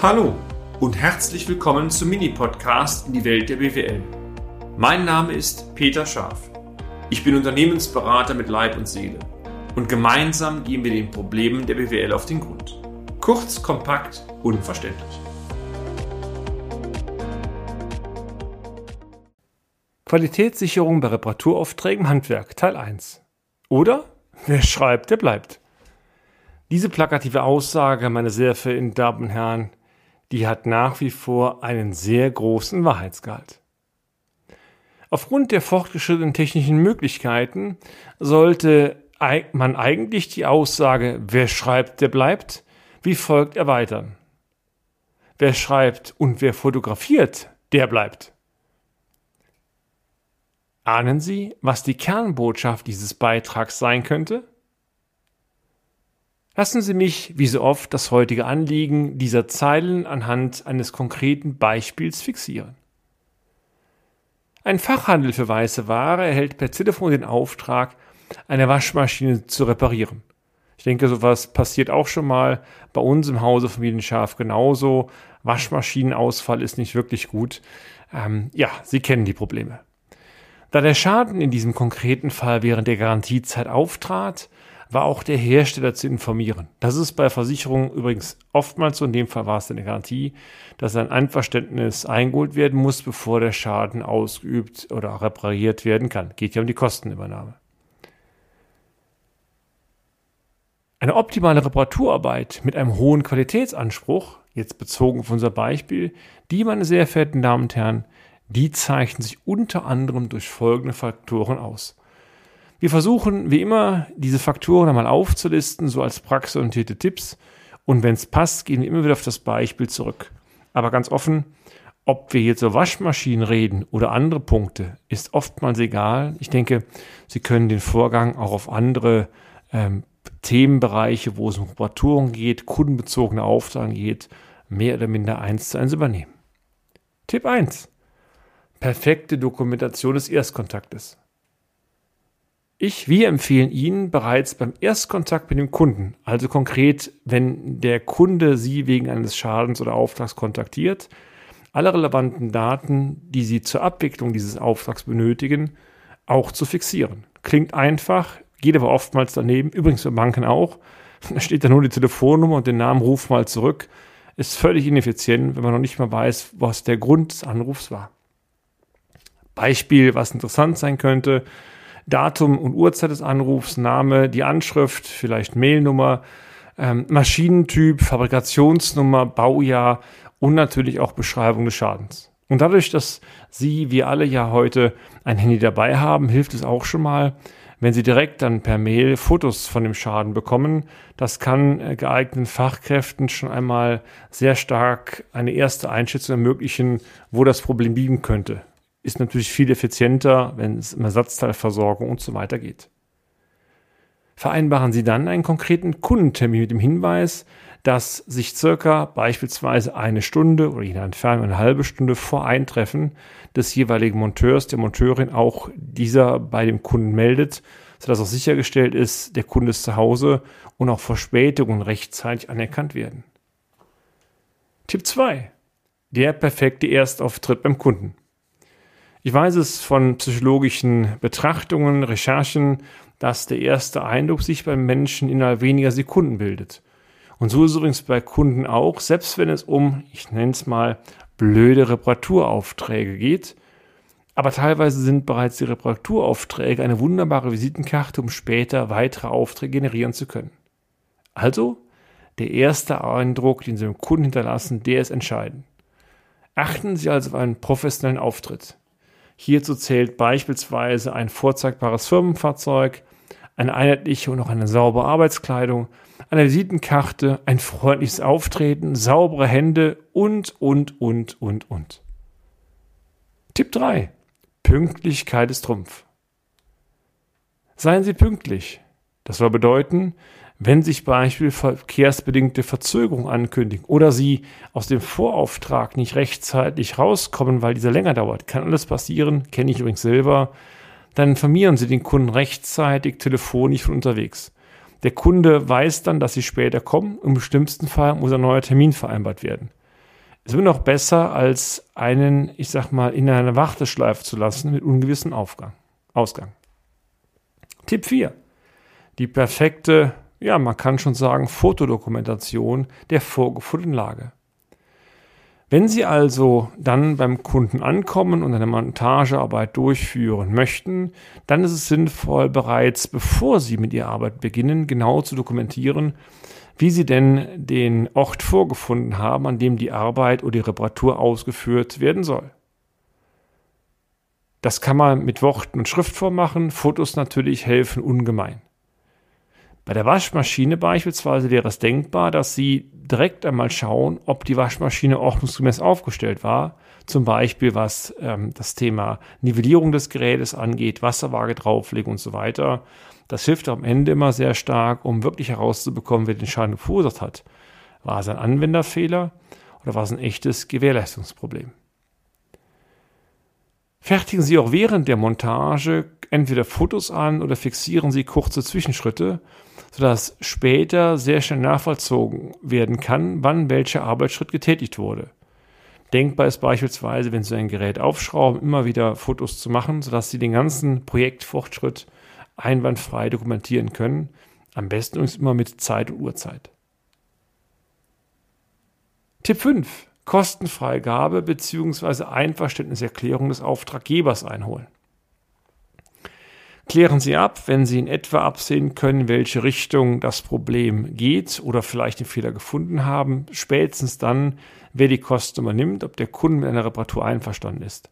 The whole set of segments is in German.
Hallo und herzlich willkommen zum Mini-Podcast in die Welt der BWL. Mein Name ist Peter Scharf. Ich bin Unternehmensberater mit Leib und Seele und gemeinsam gehen wir den Problemen der BWL auf den Grund. Kurz, kompakt, unverständlich. Qualitätssicherung bei Reparaturaufträgen Handwerk Teil 1. Oder wer schreibt, der bleibt. Diese plakative Aussage, meine sehr verehrten Damen und Herren, die hat nach wie vor einen sehr großen Wahrheitsgehalt. Aufgrund der fortgeschrittenen technischen Möglichkeiten sollte man eigentlich die Aussage, wer schreibt, der bleibt, wie folgt erweitern. Wer schreibt und wer fotografiert, der bleibt. Ahnen Sie, was die Kernbotschaft dieses Beitrags sein könnte? Lassen Sie mich, wie so oft, das heutige Anliegen dieser Zeilen anhand eines konkreten Beispiels fixieren. Ein Fachhandel für weiße Ware erhält per Telefon den Auftrag, eine Waschmaschine zu reparieren. Ich denke, sowas passiert auch schon mal bei uns im Hause Familienschaf genauso. Waschmaschinenausfall ist nicht wirklich gut. Ähm, ja, Sie kennen die Probleme. Da der Schaden in diesem konkreten Fall während der Garantiezeit auftrat, war auch der Hersteller zu informieren. Das ist bei Versicherungen übrigens oftmals so, in dem Fall war es eine Garantie, dass ein Einverständnis eingeholt werden muss, bevor der Schaden ausgeübt oder repariert werden kann. Geht ja um die Kostenübernahme. Eine optimale Reparaturarbeit mit einem hohen Qualitätsanspruch, jetzt bezogen auf unser Beispiel, die, meine sehr verehrten Damen und Herren, die zeichnen sich unter anderem durch folgende Faktoren aus. Wir versuchen, wie immer, diese Faktoren einmal aufzulisten, so als praxisorientierte Tipps. Und wenn es passt, gehen wir immer wieder auf das Beispiel zurück. Aber ganz offen, ob wir jetzt über Waschmaschinen reden oder andere Punkte, ist oftmals egal. Ich denke, Sie können den Vorgang auch auf andere ähm, Themenbereiche, wo es um Reparaturen geht, kundenbezogene Aufgaben geht, mehr oder minder eins zu eins übernehmen. Tipp 1. Perfekte Dokumentation des Erstkontaktes. Ich, wir empfehlen Ihnen bereits beim Erstkontakt mit dem Kunden, also konkret, wenn der Kunde Sie wegen eines Schadens oder Auftrags kontaktiert, alle relevanten Daten, die Sie zur Abwicklung dieses Auftrags benötigen, auch zu fixieren. Klingt einfach, geht aber oftmals daneben, übrigens für Banken auch. Da steht da nur die Telefonnummer und den Namen Ruf mal zurück. Ist völlig ineffizient, wenn man noch nicht mal weiß, was der Grund des Anrufs war. Beispiel, was interessant sein könnte, Datum und Uhrzeit des Anrufs, Name, die Anschrift, vielleicht Mailnummer, ähm, Maschinentyp, Fabrikationsnummer, Baujahr und natürlich auch Beschreibung des Schadens. Und dadurch, dass Sie, wir alle ja heute ein Handy dabei haben, hilft es auch schon mal, wenn Sie direkt dann per Mail Fotos von dem Schaden bekommen. Das kann äh, geeigneten Fachkräften schon einmal sehr stark eine erste Einschätzung ermöglichen, wo das Problem liegen könnte ist natürlich viel effizienter, wenn es um Ersatzteilversorgung und so weiter geht. Vereinbaren Sie dann einen konkreten Kundentermin mit dem Hinweis, dass sich circa beispielsweise eine Stunde oder je nach Entfernung eine halbe Stunde vor Eintreffen des jeweiligen Monteurs, der Monteurin auch dieser bei dem Kunden meldet, sodass auch sichergestellt ist, der Kunde ist zu Hause und auch Verspätungen rechtzeitig anerkannt werden. Tipp 2. Der perfekte Erstauftritt beim Kunden. Ich weiß es von psychologischen Betrachtungen, Recherchen, dass der erste Eindruck sich beim Menschen innerhalb weniger Sekunden bildet. Und so ist es übrigens bei Kunden auch, selbst wenn es um, ich nenne es mal, blöde Reparaturaufträge geht. Aber teilweise sind bereits die Reparaturaufträge eine wunderbare Visitenkarte, um später weitere Aufträge generieren zu können. Also, der erste Eindruck, den Sie dem Kunden hinterlassen, der ist entscheidend. Achten Sie also auf einen professionellen Auftritt. Hierzu zählt beispielsweise ein vorzeigbares Firmenfahrzeug, eine einheitliche und auch eine saubere Arbeitskleidung, eine Visitenkarte, ein freundliches Auftreten, saubere Hände und, und, und, und, und. Tipp 3. Pünktlichkeit ist Trumpf. Seien Sie pünktlich. Das soll bedeuten, wenn sich beispielsweise verkehrsbedingte Verzögerungen ankündigen oder Sie aus dem Vorauftrag nicht rechtzeitig rauskommen, weil dieser länger dauert, kann alles passieren, kenne ich übrigens selber, dann informieren Sie den Kunden rechtzeitig telefonisch von unterwegs. Der Kunde weiß dann, dass Sie später kommen. Im bestimmten Fall muss ein neuer Termin vereinbart werden. ist immer noch besser, als einen, ich sag mal, in einer Warteschleife zu lassen mit ungewissem Aufgang, Ausgang. Tipp 4. Die perfekte, ja, man kann schon sagen, Fotodokumentation der vorgefundenen Lage. Wenn Sie also dann beim Kunden ankommen und eine Montagearbeit durchführen möchten, dann ist es sinnvoll, bereits bevor Sie mit Ihrer Arbeit beginnen, genau zu dokumentieren, wie Sie denn den Ort vorgefunden haben, an dem die Arbeit oder die Reparatur ausgeführt werden soll. Das kann man mit Worten und Schriftform machen, Fotos natürlich helfen ungemein. Bei der Waschmaschine beispielsweise wäre es denkbar, dass Sie direkt einmal schauen, ob die Waschmaschine ordnungsgemäß aufgestellt war. Zum Beispiel was ähm, das Thema Nivellierung des Gerätes angeht, Wasserwaage drauflegen und so weiter. Das hilft am Ende immer sehr stark, um wirklich herauszubekommen, wer den Schaden verursacht hat. War es ein Anwenderfehler oder war es ein echtes Gewährleistungsproblem? Fertigen Sie auch während der Montage entweder Fotos an oder fixieren Sie kurze Zwischenschritte, sodass später sehr schnell nachvollzogen werden kann, wann welcher Arbeitsschritt getätigt wurde. Denkbar ist beispielsweise, wenn Sie ein Gerät aufschrauben, immer wieder Fotos zu machen, sodass Sie den ganzen Projektfortschritt einwandfrei dokumentieren können. Am besten übrigens immer mit Zeit und Uhrzeit. Tipp 5. Kostenfreigabe bzw. Einverständniserklärung des Auftraggebers einholen. Klären Sie ab, wenn Sie in etwa absehen können, welche Richtung das Problem geht oder vielleicht den Fehler gefunden haben, spätestens dann, wer die Kosten übernimmt, ob der Kunde mit einer Reparatur einverstanden ist.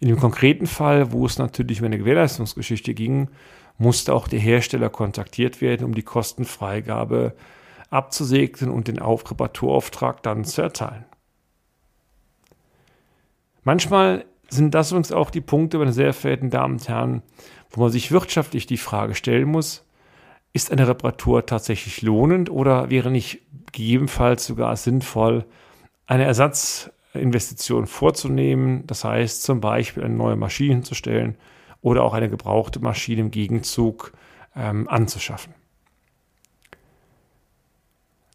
In dem konkreten Fall, wo es natürlich um eine Gewährleistungsgeschichte ging, musste auch der Hersteller kontaktiert werden, um die Kostenfreigabe abzusegnen und den Reparaturauftrag dann zu erteilen. Manchmal sind das übrigens auch die Punkte, meine sehr verehrten Damen und Herren, wo man sich wirtschaftlich die Frage stellen muss, ist eine Reparatur tatsächlich lohnend oder wäre nicht gegebenenfalls sogar sinnvoll, eine Ersatzinvestition vorzunehmen, das heißt zum Beispiel eine neue Maschine hinzustellen oder auch eine gebrauchte Maschine im Gegenzug ähm, anzuschaffen.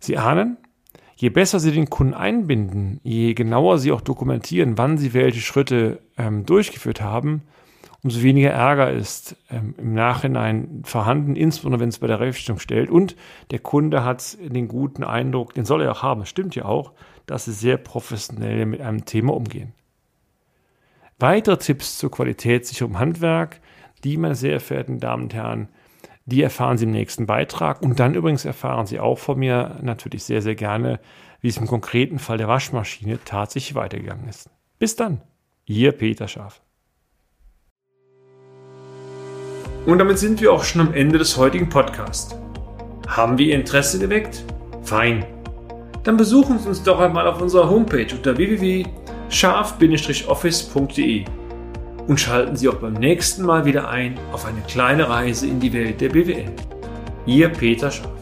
Sie ahnen, je besser Sie den Kunden einbinden, je genauer Sie auch dokumentieren, wann Sie welche Schritte ähm, durchgeführt haben, umso weniger Ärger ist ähm, im Nachhinein vorhanden, insbesondere wenn es bei der Rechnung stellt. Und der Kunde hat den guten Eindruck, den soll er auch haben, stimmt ja auch, dass sie sehr professionell mit einem Thema umgehen. Weitere Tipps zur Qualitätssicherung im Handwerk, die, meine sehr verehrten Damen und Herren, die erfahren Sie im nächsten Beitrag. Und dann übrigens erfahren Sie auch von mir natürlich sehr, sehr gerne, wie es im konkreten Fall der Waschmaschine tatsächlich weitergegangen ist. Bis dann, Ihr Peter Schaf. Und damit sind wir auch schon am Ende des heutigen Podcasts. Haben wir Ihr Interesse geweckt? Fein. Dann besuchen Sie uns doch einmal auf unserer Homepage unter www.scharf-office.de und schalten Sie auch beim nächsten Mal wieder ein auf eine kleine Reise in die Welt der BWL. Ihr Peter Scharf.